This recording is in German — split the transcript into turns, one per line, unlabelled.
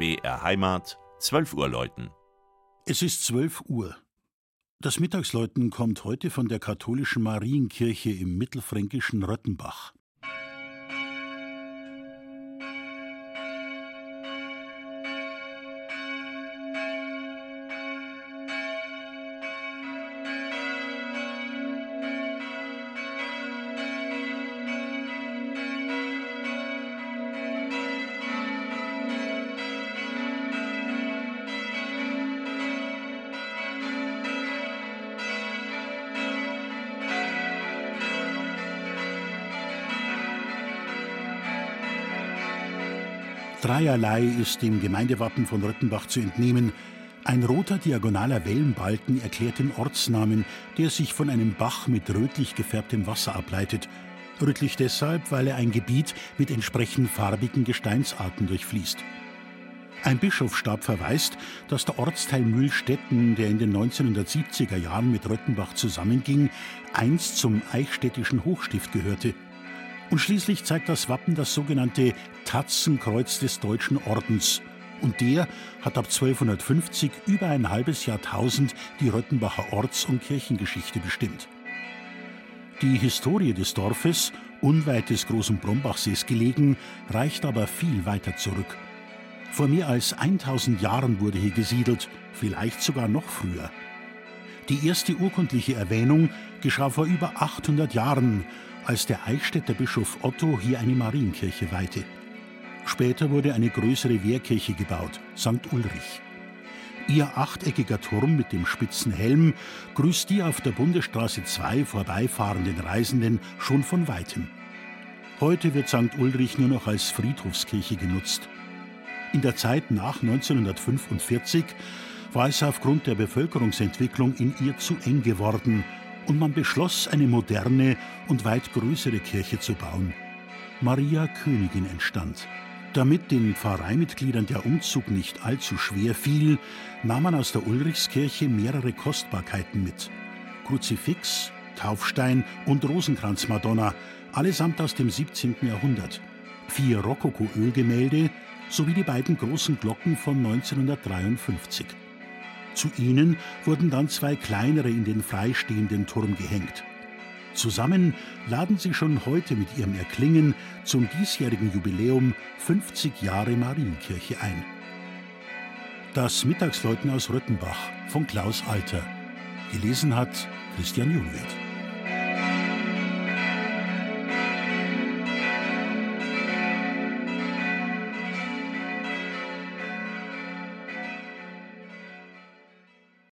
BR Heimat, 12 Uhr läuten.
Es ist 12 Uhr. Das Mittagsläuten kommt heute von der katholischen Marienkirche im mittelfränkischen Röttenbach. Dreierlei ist dem Gemeindewappen von Röttenbach zu entnehmen. Ein roter diagonaler Wellenbalken erklärt den Ortsnamen, der sich von einem Bach mit rötlich gefärbtem Wasser ableitet. Rötlich deshalb, weil er ein Gebiet mit entsprechend farbigen Gesteinsarten durchfließt. Ein Bischofsstab verweist, dass der Ortsteil Mühlstetten, der in den 1970er Jahren mit Röttenbach zusammenging, einst zum Eichstättischen Hochstift gehörte. Und schließlich zeigt das Wappen das sogenannte Tatzenkreuz des Deutschen Ordens. Und der hat ab 1250 über ein halbes Jahrtausend die Röttenbacher Orts- und Kirchengeschichte bestimmt. Die Historie des Dorfes, unweit des großen Brombachsees gelegen, reicht aber viel weiter zurück. Vor mehr als 1000 Jahren wurde hier gesiedelt, vielleicht sogar noch früher. Die erste urkundliche Erwähnung geschah vor über 800 Jahren, als der Eichstätter Bischof Otto hier eine Marienkirche weihte. Später wurde eine größere Wehrkirche gebaut, St. Ulrich. Ihr achteckiger Turm mit dem spitzen Helm grüßt die auf der Bundesstraße 2 vorbeifahrenden Reisenden schon von weitem. Heute wird St. Ulrich nur noch als Friedhofskirche genutzt. In der Zeit nach 1945 war es aufgrund der Bevölkerungsentwicklung in ihr zu eng geworden und man beschloss, eine moderne und weit größere Kirche zu bauen. Maria Königin entstand. Damit den Pfarreimitgliedern der Umzug nicht allzu schwer fiel, nahm man aus der Ulrichskirche mehrere Kostbarkeiten mit. Kruzifix, Taufstein und Rosenkranzmadonna, allesamt aus dem 17. Jahrhundert. Vier Rokoko-Ölgemälde sowie die beiden großen Glocken von 1953. Zu ihnen wurden dann zwei kleinere in den freistehenden Turm gehängt. Zusammen laden sie schon heute mit ihrem Erklingen zum diesjährigen Jubiläum 50 Jahre Marienkirche ein. Das Mittagsläuten aus Röttenbach von Klaus Alter. Gelesen hat Christian Jungwirth.